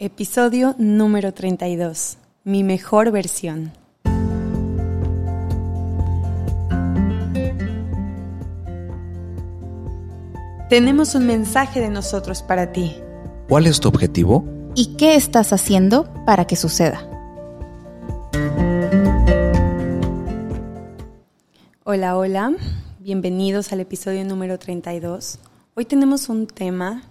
Episodio número 32. Mi mejor versión. Tenemos un mensaje de nosotros para ti. ¿Cuál es tu objetivo? ¿Y qué estás haciendo para que suceda? Hola, hola. Bienvenidos al episodio número 32. Hoy tenemos un tema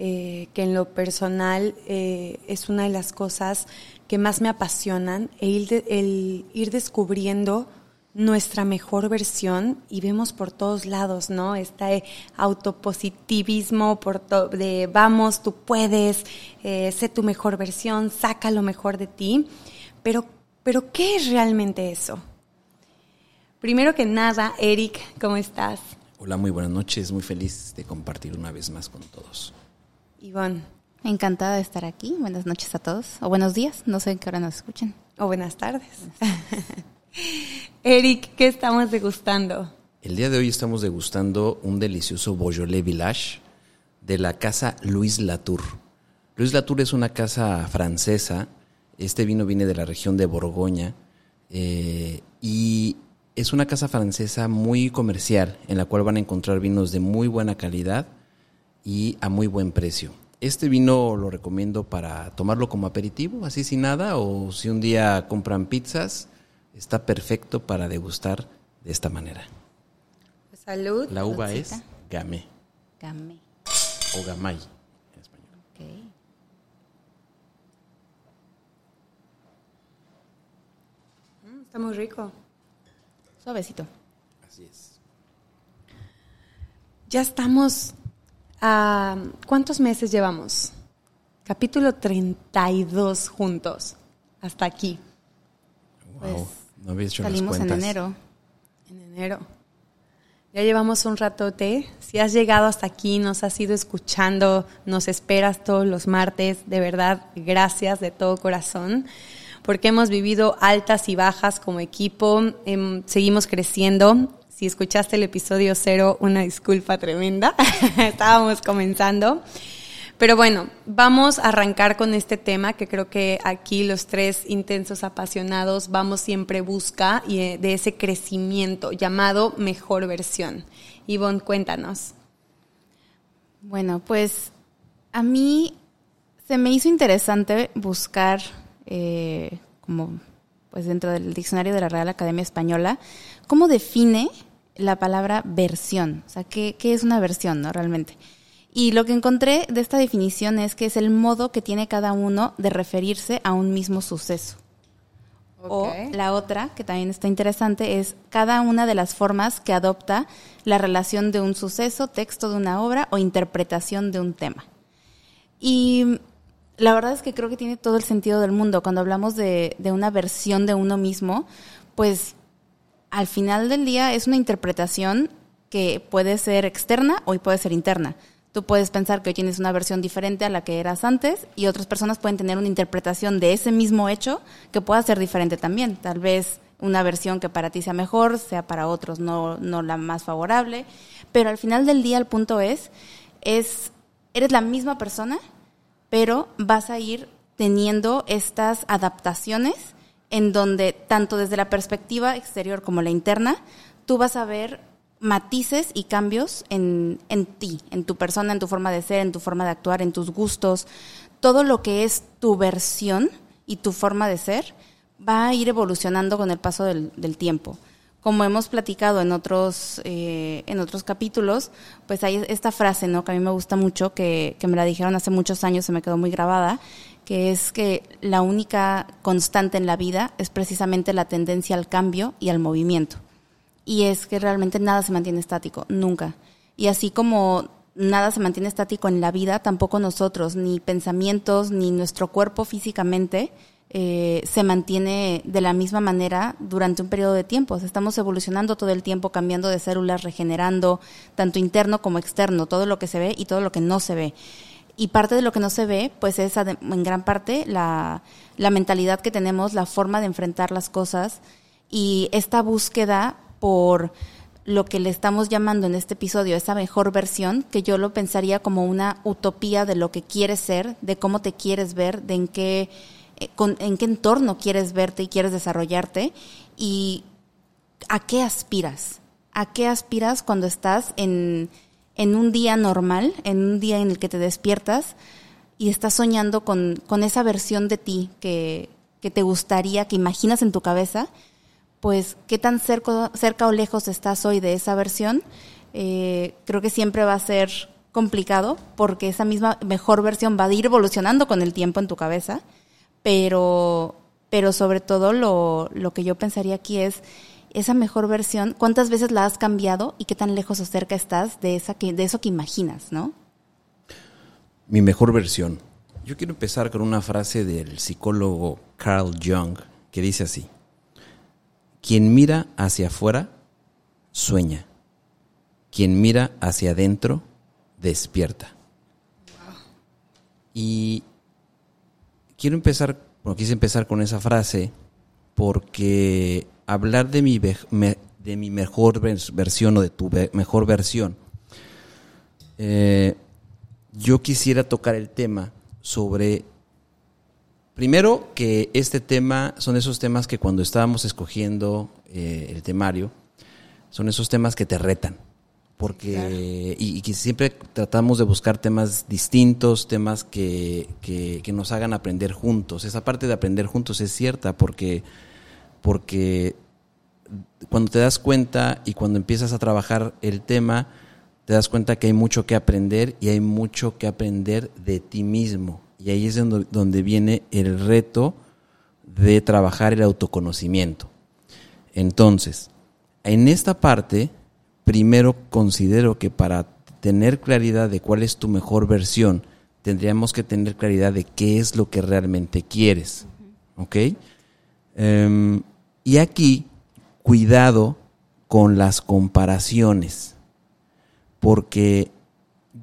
eh, que en lo personal eh, es una de las cosas que más me apasionan, el, ir descubriendo nuestra mejor versión y vemos por todos lados, ¿no? Este autopositivismo por de vamos, tú puedes, eh, sé tu mejor versión, saca lo mejor de ti. Pero, pero, ¿qué es realmente eso? Primero que nada, Eric, ¿cómo estás? Hola, muy buenas noches, muy feliz de compartir una vez más con todos. Ivonne. Encantada de estar aquí. Buenas noches a todos. O buenos días. No sé en qué hora nos escuchen. O buenas tardes. Eric, ¿qué estamos degustando? El día de hoy estamos degustando un delicioso Beaujolais Village de la casa Louis Latour. Louis Latour es una casa francesa. Este vino viene de la región de Borgoña. Eh, y es una casa francesa muy comercial en la cual van a encontrar vinos de muy buena calidad y a muy buen precio. Este vino lo recomiendo para tomarlo como aperitivo, así sin nada, o si un día compran pizzas, está perfecto para degustar de esta manera. Salud. La uva es gamay. Gamay. O gamay en español. Okay. Mm, está muy rico. Suavecito. Así es. Ya estamos ¿Cuántos meses llevamos? Capítulo 32 juntos, hasta aquí. Wow, pues, no había hecho salimos las en enero. En enero. Ya llevamos un ratote. Si has llegado hasta aquí, nos has ido escuchando, nos esperas todos los martes, de verdad, gracias de todo corazón, porque hemos vivido altas y bajas como equipo, em, seguimos creciendo, si escuchaste el episodio cero, una disculpa tremenda. Estábamos comenzando. Pero bueno, vamos a arrancar con este tema que creo que aquí los tres intensos apasionados vamos siempre busca y eh, de ese crecimiento llamado mejor versión. Ivonne, cuéntanos. Bueno, pues a mí se me hizo interesante buscar eh, como pues dentro del diccionario de la Real Academia Española cómo define la palabra versión. O sea, ¿qué, es una versión, no? Realmente. Y lo que encontré de esta definición es que es el modo que tiene cada uno de referirse a un mismo suceso. O la otra, que también está interesante, es cada una de las formas que adopta la relación de un suceso, texto de una obra o interpretación de un tema. Y la verdad es que creo que tiene todo el sentido del mundo. Cuando hablamos de, de una versión de uno mismo, pues al final del día es una interpretación que puede ser externa o puede ser interna. Tú puedes pensar que hoy tienes una versión diferente a la que eras antes y otras personas pueden tener una interpretación de ese mismo hecho que pueda ser diferente también. Tal vez una versión que para ti sea mejor, sea para otros no, no la más favorable. Pero al final del día el punto es, es, eres la misma persona, pero vas a ir teniendo estas adaptaciones en donde tanto desde la perspectiva exterior como la interna, tú vas a ver matices y cambios en, en ti, en tu persona, en tu forma de ser, en tu forma de actuar, en tus gustos. Todo lo que es tu versión y tu forma de ser va a ir evolucionando con el paso del, tiempo. Como hemos platicado en otros, eh, en otros capítulos, pues hay esta frase, ¿no? Que a mí me gusta mucho, que, que me la dijeron hace muchos años, se me quedó muy grabada, que es que la única constante en la vida es precisamente la tendencia al cambio y al movimiento. Y es que realmente nada se mantiene estático, nunca. Y así como nada se mantiene estático en la vida, tampoco nosotros, ni pensamientos, ni nuestro cuerpo físicamente, eh, se mantiene de la misma manera durante un periodo de tiempo. estamos evolucionando todo el tiempo, cambiando de células, regenerando, tanto interno como externo, todo lo que se ve y todo lo que no se ve y parte de lo que no se ve, pues es en gran parte la, mentalidad que tenemos, la forma de enfrentar las cosas y esta búsqueda por lo que le estamos llamando en este episodio esa mejor versión, que yo lo pensaría como una utopía de lo que quieres ser, de cómo te quieres ver, de en qué, eh, en qué entorno quieres verte y quieres desarrollarte y a qué aspiras. ¿A qué aspiras cuando estás en, en un día normal, en un día en el que te despiertas y estás soñando con, con esa versión de ti que, que te gustaría, que imaginas en tu cabeza? pues qué tan cerca, cerca o lejos estás hoy de esa versión, eh, creo que siempre va a ser complicado porque esa misma mejor versión va a ir evolucionando con el tiempo en tu cabeza, pero, pero sobre todo lo, lo que yo pensaría aquí es esa mejor versión, ¿cuántas veces la has cambiado y qué tan lejos o cerca estás de, esa que, de eso que imaginas, no? Mi mejor versión. Yo quiero empezar con una frase del psicólogo Carl Jung que dice así. Quien mira hacia afuera, sueña. Quien mira hacia adentro, despierta. Y quiero empezar, bueno, quise empezar con esa frase porque hablar de mi, de mi mejor versión o de tu mejor versión, eh, yo quisiera tocar el tema sobre Primero que este tema son esos temas que cuando estábamos escogiendo eh, el temario, son esos temas que te retan. Porque, y, que siempre tratamos de buscar temas distintos, temas que, que, nos hagan aprender juntos. Esa parte de aprender juntos es cierta porque, porque cuando te das cuenta y cuando empiezas a trabajar el tema, te das cuenta que hay mucho que aprender y hay mucho que aprender de ti mismo y ahí es donde, viene el reto de trabajar el autoconocimiento. Entonces, en esta parte, primero considero que para tener claridad de cuál es tu mejor versión, tendríamos que tener claridad de qué es lo que realmente quieres. ¿Ok? Em, y aquí, cuidado con las comparaciones, porque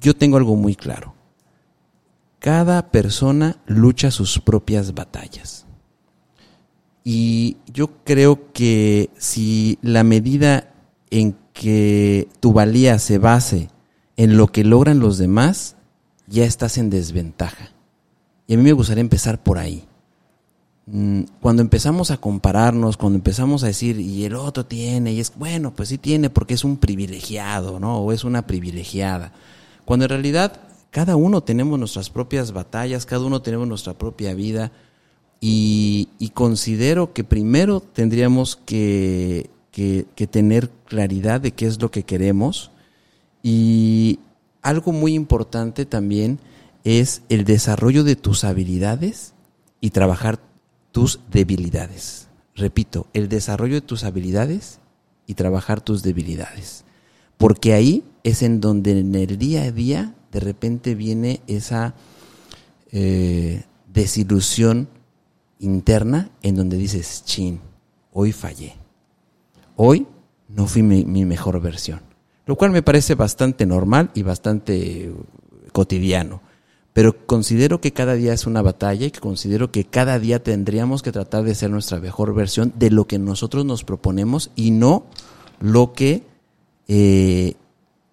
yo tengo algo muy claro cada persona lucha sus propias batallas. Y yo creo que si la medida en que tu valía se base en lo que logran los demás, ya estás en desventaja. Y a mí me gustaría empezar por ahí. Mm, cuando empezamos a compararnos, cuando empezamos a decir, y el otro tiene, y es, bueno, pues sí tiene porque es un privilegiado, ¿no? O es una privilegiada. Cuando en realidad cada uno tenemos nuestras propias batallas, cada uno tenemos nuestra propia vida y, considero que primero tendríamos que, tener claridad de qué es lo que queremos y algo muy importante también es el desarrollo de tus habilidades y trabajar tus debilidades. Repito, el desarrollo de tus habilidades y trabajar tus debilidades. Porque ahí es en donde en el día a día de repente viene esa eh, desilusión interna en donde dices, chin, hoy fallé. Hoy no fui mi, mi, mejor versión. Lo cual me parece bastante normal y bastante cotidiano. Pero considero que cada día es una batalla y que considero que cada día tendríamos que tratar de ser nuestra mejor versión de lo que nosotros nos proponemos y no lo que eh,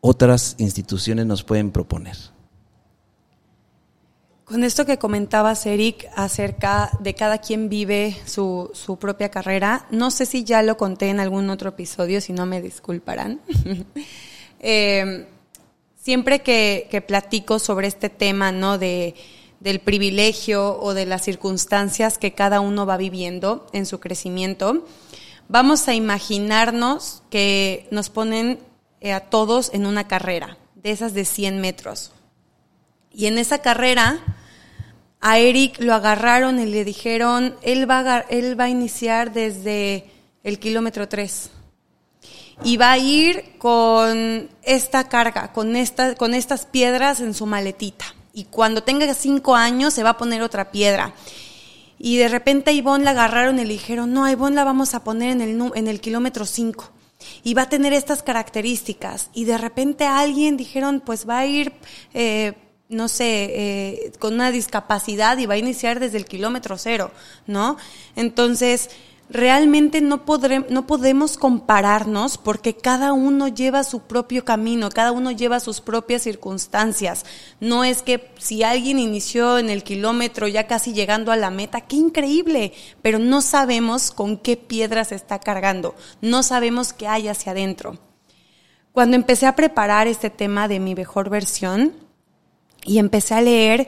otras instituciones nos pueden proponer. Con esto que comentabas, Eric, acerca de cada quien vive su, propia carrera, no sé si ya lo conté en algún otro episodio, si no me disculparán. Em, siempre que, que, platico sobre este tema, ¿no? De, del privilegio o de las circunstancias que cada uno va viviendo en su crecimiento, vamos a imaginarnos que nos ponen eh, a todos en una carrera, de esas de 100 metros. Y en esa carrera, a Eric lo agarraron y le dijeron, él va a, él va a iniciar desde el kilómetro 3. Y va a ir con esta carga, con, esta, con estas piedras en su maletita. Y cuando tenga cinco años se va a poner otra piedra. Y de repente a Ivonne la agarraron y le dijeron, no, a Ivonne la vamos a poner en el, en el kilómetro 5 y va a tener estas características. Y de repente a alguien dijeron, pues va a ir, eh, no sé, eh, con una discapacidad y va a iniciar desde el kilómetro cero, ¿no? Entonces, realmente no, no podemos compararnos porque cada uno lleva su propio camino, cada uno lleva sus propias circunstancias. No es que si alguien inició en el kilómetro ya casi llegando a la meta, qué increíble, pero no sabemos con qué piedras está cargando, no sabemos qué hay hacia adentro. Cuando empecé a preparar este tema de mi mejor versión y empecé a leer,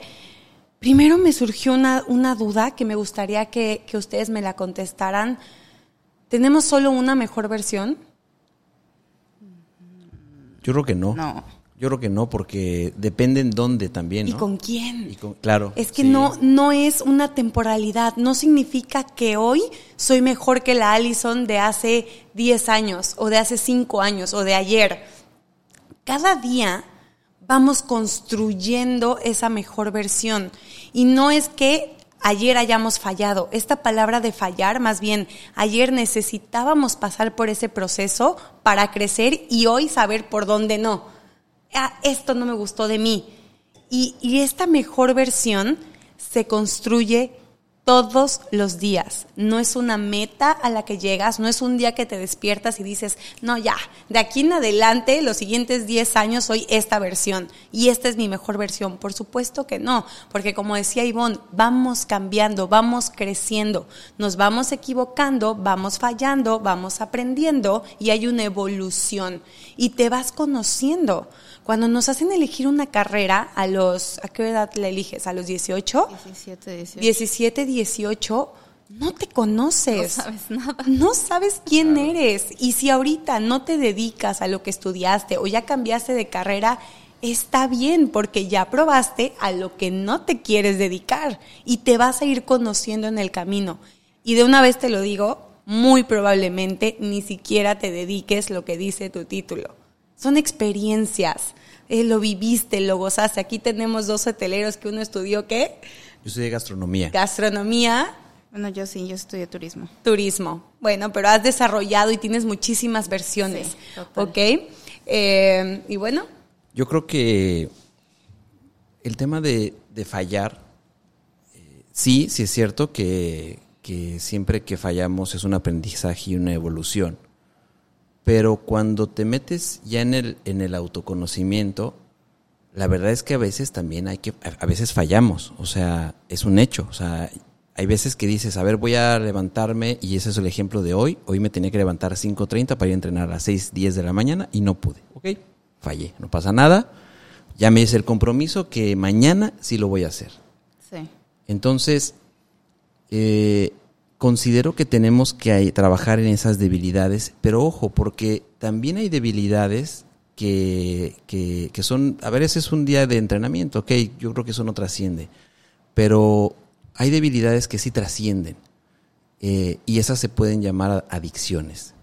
Primero me surgió una, duda que me gustaría que, ustedes me la contestaran. ¿Tenemos solo una mejor versión? Yo creo que no. No. Yo creo que no, porque depende en dónde también. ¿no? ¿Y con quién? claro. Es que no, no es una temporalidad. No significa que hoy soy mejor que la Allison de hace 10 años, o de hace 5 años, o de ayer. Cada día vamos construyendo esa mejor versión. Y no es que ayer hayamos fallado. Esta palabra de fallar, más bien, ayer necesitábamos pasar por ese proceso para crecer y hoy saber por dónde no. Ah, esto no me gustó de mí. Y, y esta mejor versión se construye todos los días. No es una meta a la que llegas, no es un día que te despiertas y dices, no, ya, de aquí en adelante, los siguientes 10 años soy esta versión y esta es mi mejor versión. Por supuesto que no, porque como decía Ivonne, vamos cambiando, vamos creciendo, nos vamos equivocando, vamos fallando, vamos aprendiendo y hay una evolución y te vas conociendo. Cuando nos hacen elegir una carrera, a los, ¿a qué edad la eliges? ¿A los 18? 17, 18. 17, 18, no te conoces. No sabes nada. No sabes quién eres. Y si ahorita no te dedicas a lo que estudiaste o ya cambiaste de carrera, está bien porque ya probaste a lo que no te quieres dedicar y te vas a ir conociendo en el camino. Y de una vez te lo digo, muy probablemente ni siquiera te dediques lo que dice tu título son experiencias. Eh, lo viviste, lo gozaste. Aquí tenemos dos hoteleros que uno estudió qué? Yo estudié gastronomía. Gastronomía. Bueno, yo sí, yo estudié turismo. Turismo. Bueno, pero has desarrollado y tienes muchísimas versiones. ¿Ok? Eh, y bueno. Yo creo que el tema de, fallar, eh, sí, sí es cierto que, que siempre que fallamos es un aprendizaje y una evolución pero cuando te metes ya en el, en el autoconocimiento, la verdad es que a veces también hay que, a veces fallamos, o sea, es un hecho, o sea, hay veces que dices, a ver, voy a levantarme, y ese es el ejemplo de hoy, hoy me tenía que levantar a 5.30 para ir a entrenar a las 6, 10 de la mañana y no pude, ¿ok? Fallé, no pasa nada, ya me hice el compromiso que mañana sí lo voy a hacer. Sí. Entonces, eh, considero que tenemos que trabajar en esas debilidades, pero ojo, porque también hay debilidades que, que, son, a ver, ese es un día de entrenamiento, ok, yo creo que eso no trasciende, pero hay debilidades que sí trascienden eh, y esas se pueden llamar adicciones,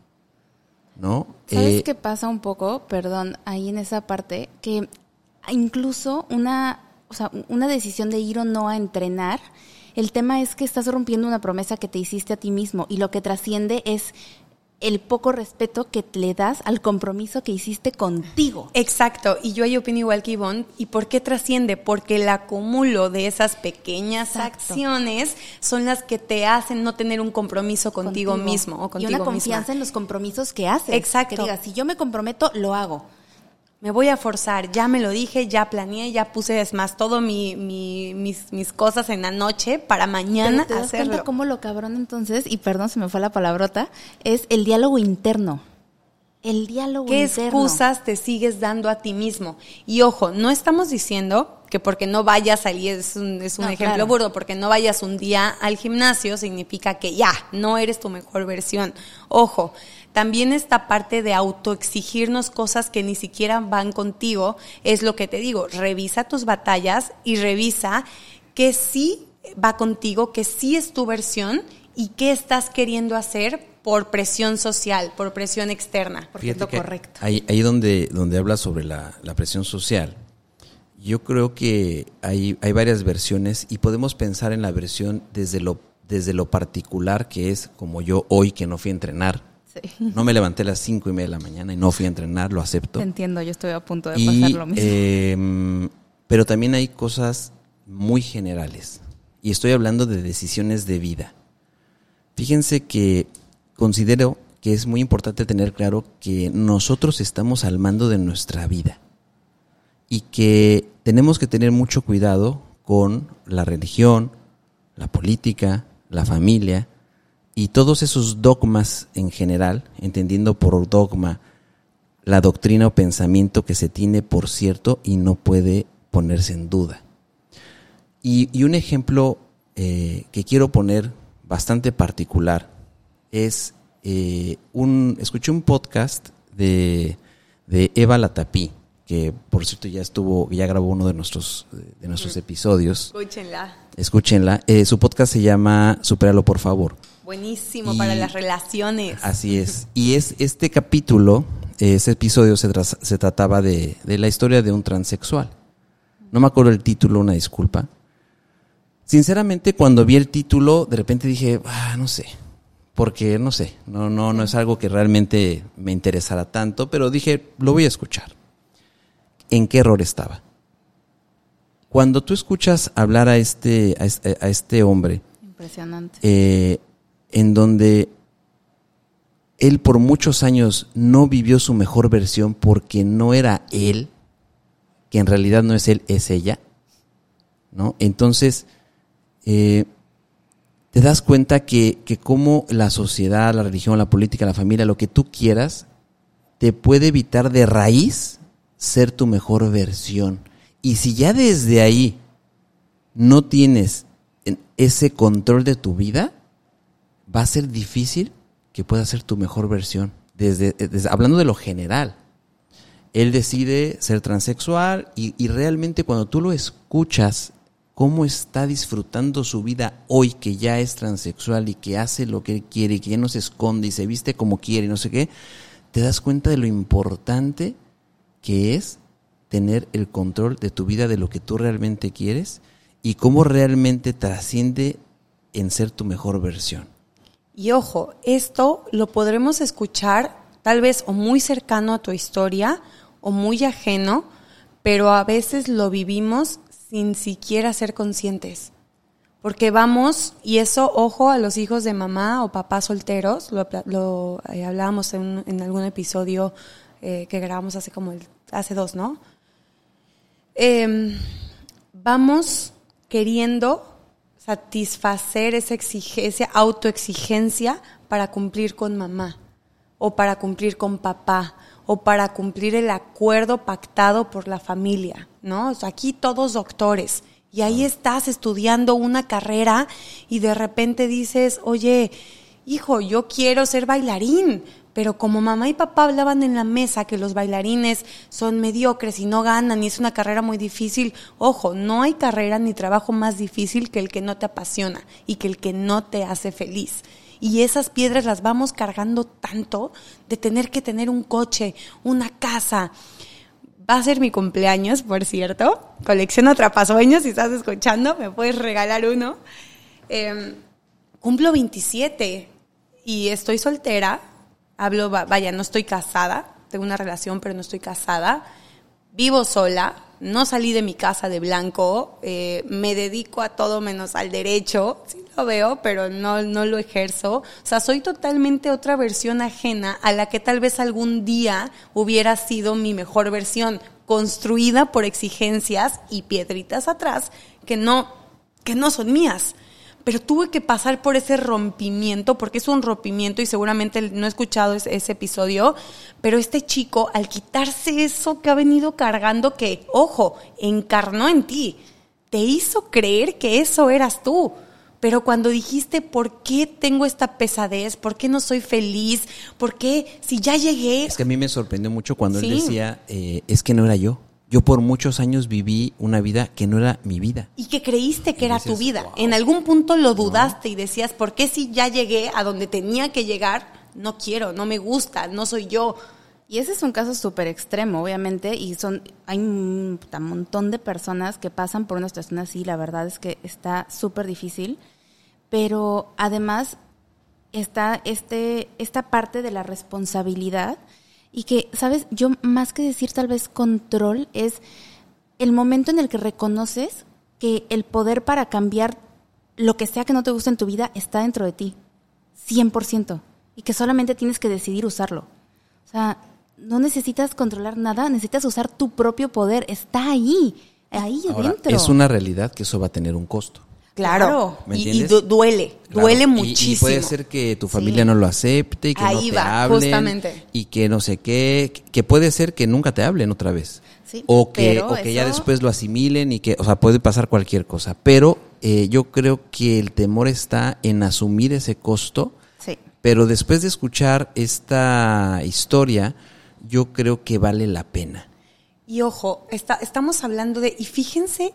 ¿no? ¿Sabes eh, qué pasa un poco, perdón, ahí en esa parte, que incluso una, o sea, una decisión de ir o no a entrenar, el tema es que estás rompiendo una promesa que te hiciste a ti mismo y lo que trasciende es el poco respeto que le das al compromiso que hiciste contigo. Exacto, y yo ahí opino igual que Ivonne. ¿Y por qué trasciende? Porque el acumulo de esas pequeñas acciones son las que te hacen no tener un compromiso contigo, mismo o contigo Y una confianza en los compromisos que haces. Exacto. Que digas, si yo me comprometo, lo hago me voy a forzar, ya me lo dije, ya planeé, ya puse es más todo mi, mis, mis, cosas en la noche para mañana Pero te das Cuenta cómo lo cabrón entonces, y perdón se me fue la palabrota, es el diálogo interno. El diálogo ¿Qué interno. ¿Qué excusas te sigues dando a ti mismo? Y ojo, no estamos diciendo que porque no vayas al es un, es un ejemplo burdo, porque no vayas un día al gimnasio significa que ya, no eres tu mejor versión. Ojo, también esta parte de autoexigirnos cosas que ni siquiera van contigo, es lo que te digo, revisa tus batallas y revisa que sí va contigo, que sí es tu versión y qué estás queriendo hacer por presión social, por presión externa. Porque es lo correcto. Ahí, ahí donde, donde habla sobre la, la, presión social, yo creo que hay, hay varias versiones y podemos pensar en la versión desde lo, desde lo particular que es como yo hoy que no fui a entrenar no me levanté a las cinco y media de la mañana y no fui a entrenar, lo acepto. entiendo, yo estoy a punto de pasar lo mismo. Em, pero también hay cosas muy generales. Y estoy hablando de decisiones de vida. Fíjense que considero que es muy importante tener claro que nosotros estamos al mando de nuestra vida y que tenemos que tener mucho cuidado con la religión, la política, la familia y todos esos dogmas en general, entendiendo por dogma la doctrina o pensamiento que se tiene por cierto y no puede ponerse en duda. Y, un ejemplo eh, que quiero poner bastante particular es eh, un escuché un podcast de, de Eva Latapí que por cierto ya estuvo ya grabó uno de nuestros de nuestros episodios. Escúchenla. Escúchenla. Eh, su podcast se llama Superalo por favor buenísimo para las relaciones así es y es este capítulo ese episodio se, se trataba de, de la historia de un transexual no me acuerdo el título una disculpa sinceramente cuando vi el título de repente dije ah, no sé porque no sé, no, no, no es algo que realmente me interesara tanto, pero dije, lo voy a escuchar. ¿En qué error estaba? Cuando tú escuchas hablar a este, a este, hombre, Impresionante. Eh, en donde él por muchos años no vivió su mejor versión porque no era él, que en realidad no es él, es ella, ¿no? Entonces, eh, te das cuenta que, que como la sociedad, la religión, la política, la familia, lo que tú quieras, te puede evitar de raíz ser tu mejor versión. Y si ya desde ahí no tienes ese control de tu vida, va a ser difícil que puedas ser tu mejor versión. Desde, hablando de lo general, él decide ser transexual y, y realmente cuando tú lo escuchas cómo está disfrutando su vida hoy que ya es transexual y que hace lo que quiere y que ya no se esconde y se viste como quiere y no sé qué, te das cuenta de lo importante que es tener el control de tu vida, de lo que tú realmente quieres y cómo realmente trasciende en ser tu mejor versión. Y ojo, esto lo podremos escuchar tal vez o muy cercano a tu historia o muy ajeno, pero a veces lo vivimos sin siquiera ser conscientes. Porque vamos, y eso, ojo a los hijos de mamá o papá solteros, lo, eh, hablábamos en, algún episodio eh, que grabamos hace como hace dos, ¿no? Em, vamos queriendo satisfacer esa exigencia, autoexigencia para cumplir con mamá o para cumplir con papá o para cumplir el acuerdo pactado por la familia, ¿no? aquí todos doctores. Y ahí estás estudiando una carrera y de repente dices, oye, hijo, yo quiero ser bailarín, pero como mamá y papá hablaban en la mesa que los bailarines son mediocres y no ganan y es una carrera muy difícil, ojo, no hay carrera ni trabajo más difícil que el que no te apasiona y que el que no te hace feliz y esas piedras las vamos cargando tanto de tener que tener un coche, una casa. Va a ser mi cumpleaños, por cierto. Colección Atrapasueños, si estás escuchando, me puedes regalar uno. Em, cumplo 27 y estoy soltera. Hablo, vaya, no estoy casada. Tengo una relación, pero no estoy casada. Vivo sola no salí de mi casa de blanco, eh, me dedico a todo menos al derecho, sí lo veo, pero no, no lo ejerzo. O sea, soy totalmente otra versión ajena a la que tal vez algún día hubiera sido mi mejor versión, construida por exigencias y piedritas atrás que no, que no son mías pero tuve que pasar por ese rompimiento, porque es un rompimiento y seguramente no he escuchado ese, episodio, pero este chico, al quitarse eso que ha venido cargando, que, ojo, encarnó en ti, te hizo creer que eso eras tú. Pero cuando dijiste, ¿por qué tengo esta pesadez? ¿Por qué no soy feliz? ¿Por qué si ya llegué? Es que a mí me sorprendió mucho cuando él decía, eh, es que no era yo. Yo por muchos años viví una vida que no era mi vida. Y que creíste que era tu vida. En algún punto lo dudaste y decías, ¿por qué si ya llegué a donde tenía que llegar? No quiero, no me gusta, no soy yo. Y ese es un caso súper extremo, obviamente, y son hay un, montón de personas que pasan por una situación así, la verdad es que está súper difícil, pero además está este, esta parte de la responsabilidad y que, ¿sabes? Yo más que decir tal vez control es el momento en el que reconoces que el poder para cambiar lo que sea que no te guste en tu vida está dentro de ti. 100% y que solamente tienes que decidir usarlo. O sea, no necesitas controlar nada, necesitas usar tu propio poder, está ahí, ahí Ahora, adentro. es una realidad que eso va a tener un costo. Claro, ¿Me y, duele, Claro, duele muchísimo. Y, puede ser que tu familia no lo acepte y que Ahí no te va, hablen. justamente. Y que no sé qué. Que puede ser que nunca te hablen otra vez. Sí, o que, o que ya después lo asimilen y que, o sea, puede pasar cualquier cosa. Pero eh, yo creo que el temor está en asumir ese costo. Sí. Pero después de escuchar esta historia, yo creo que vale la pena. Y ojo, está- estamos hablando de, y fíjense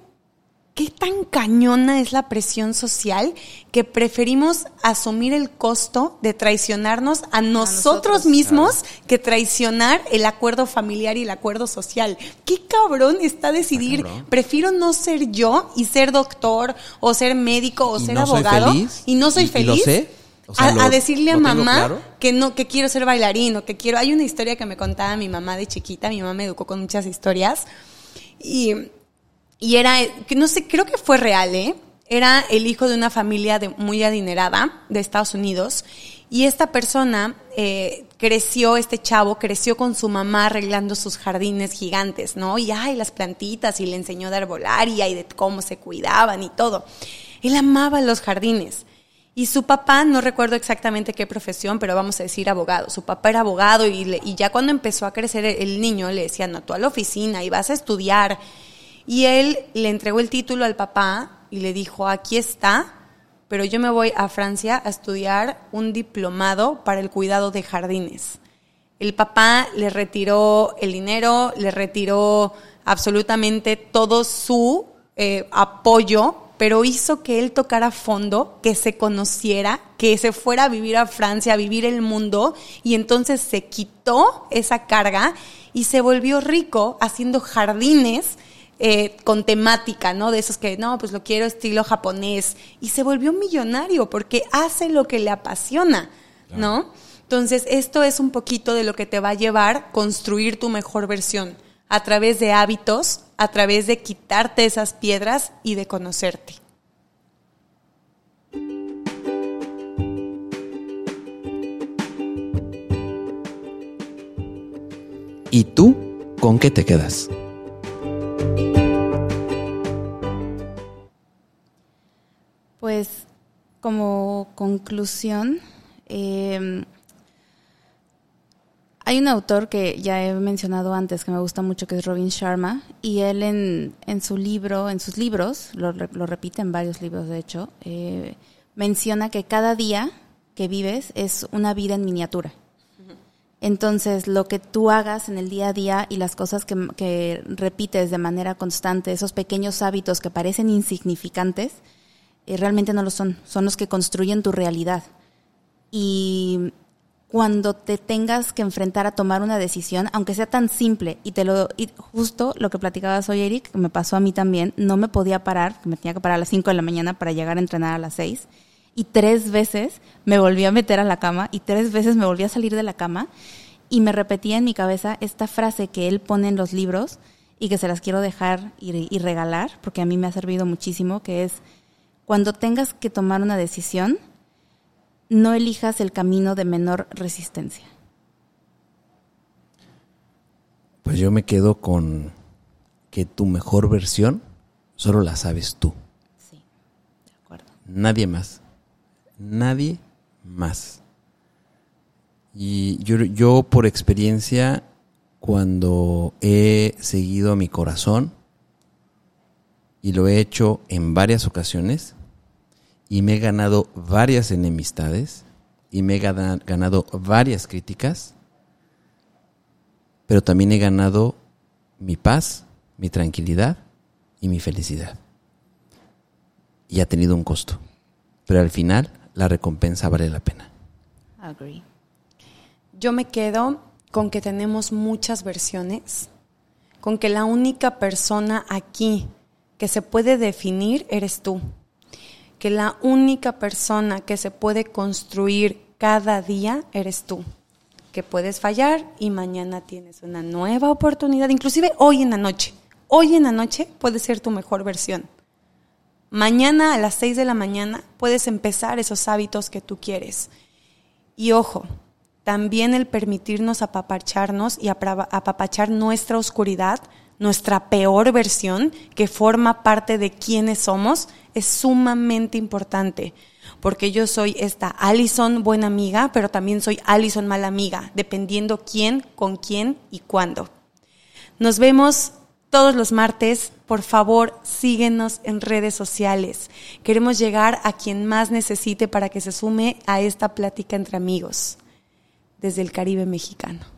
qué tan cañona es la presión social que preferimos asumir el costo de traicionarnos a nosotros, nosotros, mismos que traicionar el acuerdo familiar y el acuerdo social. Qué cabrón está decidir, cabrón. prefiero no ser yo y ser doctor o ser médico o Y ser no abogado y no soy y- y feliz. lo sé, o sea, a, lo- a decirle a mamá claro. que no, que quiero ser bailarín o que quiero. Hay una historia que me contaba mi mamá de chiquita, mi mamá me educó con muchas historias. Y, y era, no sé, creo que fue real, ¿eh? Era el hijo de una familia de, muy adinerada de Estados Unidos. Y esta persona eh, creció, este chavo creció con su mamá arreglando sus jardines gigantes, ¿no? Y ay, las plantitas, y le enseñó de arbolaria y de cómo se cuidaban y todo. Él amaba los jardines. Y su papá, no recuerdo exactamente qué profesión, pero vamos a decir abogado. Su papá era abogado y, le- y ya cuando empezó a crecer el, el niño le decían, no, tú a la oficina y vas a estudiar. Y él le entregó el título al papá y le dijo, aquí está, pero yo me voy a Francia a estudiar un diplomado para el cuidado de jardines. El papá le retiró el dinero, le retiró absolutamente todo su eh, apoyo, pero hizo que él tocara fondo, que se conociera, que se fuera a vivir a Francia, a vivir el mundo, y entonces se quitó esa carga y se volvió rico haciendo jardines eh, con temática, ¿no? De esos que, no, pues lo quiero estilo japonés. Y se volvió millonario porque hace lo que le apasiona, ¿no? Entonces, esto es un poquito de lo que te va a llevar construir tu mejor versión a través de hábitos, a través de quitarte esas piedras y de conocerte. ¿Y tú con qué te quedas? Como conclusión, eh, hay un autor que ya he mencionado antes que me gusta mucho, que es Robin Sharma, y él en, en su libro, en sus libros, lo, lo repite en varios libros de hecho, eh, menciona que cada día que vives es una vida en miniatura. Entonces, lo que tú hagas en el día a día y las cosas que, que repites de manera constante, esos pequeños hábitos que parecen insignificantes, eh, realmente no lo son, son los que construyen tu realidad. Y cuando te tengas que enfrentar a tomar una decisión, aunque sea tan simple, y te lo, y justo lo que platicabas hoy, Eric, me pasó a mí también, no me podía parar, me tenía que parar a las 5 de la mañana para llegar a entrenar a las 6, y tres veces me volví a meter a la cama, y tres veces me volví a salir de la cama, y me repetía en mi cabeza esta frase que él pone en los libros, y que se las quiero dejar y, y regalar, porque a mí me ha servido muchísimo, que es, cuando tengas que tomar una decisión, no elijas el camino de menor resistencia. Pues yo me quedo con que tu mejor versión solo la sabes tú. Sí, de acuerdo. Nadie más. Nadie más. Y yo, yo por experiencia, cuando he seguido a mi corazón, y lo he hecho en varias ocasiones, y me he ganado varias enemistades, y me he gana- ganado varias críticas, pero también he ganado mi paz, mi tranquilidad y mi felicidad. Y ha tenido un costo. Pero al final la recompensa vale la pena. Agree. Yo me quedo con que tenemos muchas versiones, con que la única persona aquí que se puede definir eres tú, que la única persona que se puede construir cada día eres tú, que puedes fallar y mañana tienes una nueva oportunidad, inclusive hoy en la noche, hoy en la noche puede ser tu mejor versión. Mañana a las 6 de la mañana puedes empezar esos hábitos que tú quieres. Y ojo, también el permitirnos apapacharnos y apapachar nuestra oscuridad, nuestra peor versión, que forma parte de quienes somos, es sumamente importante. Porque yo soy esta Allison buena amiga, pero también soy Allison mala amiga, dependiendo quién, con quién y cuándo. Nos vemos todos los martes. Por favor, síguenos en redes sociales. Queremos llegar a quien más necesite para que se sume a esta plática entre amigos desde el Caribe mexicano.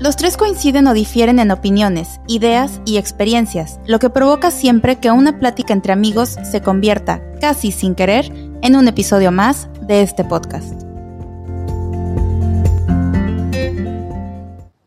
los tres coinciden o difieren en opiniones, ideas y experiencias, lo que provoca siempre que una plática entre amigos se convierta, casi sin querer, en un episodio más de este podcast.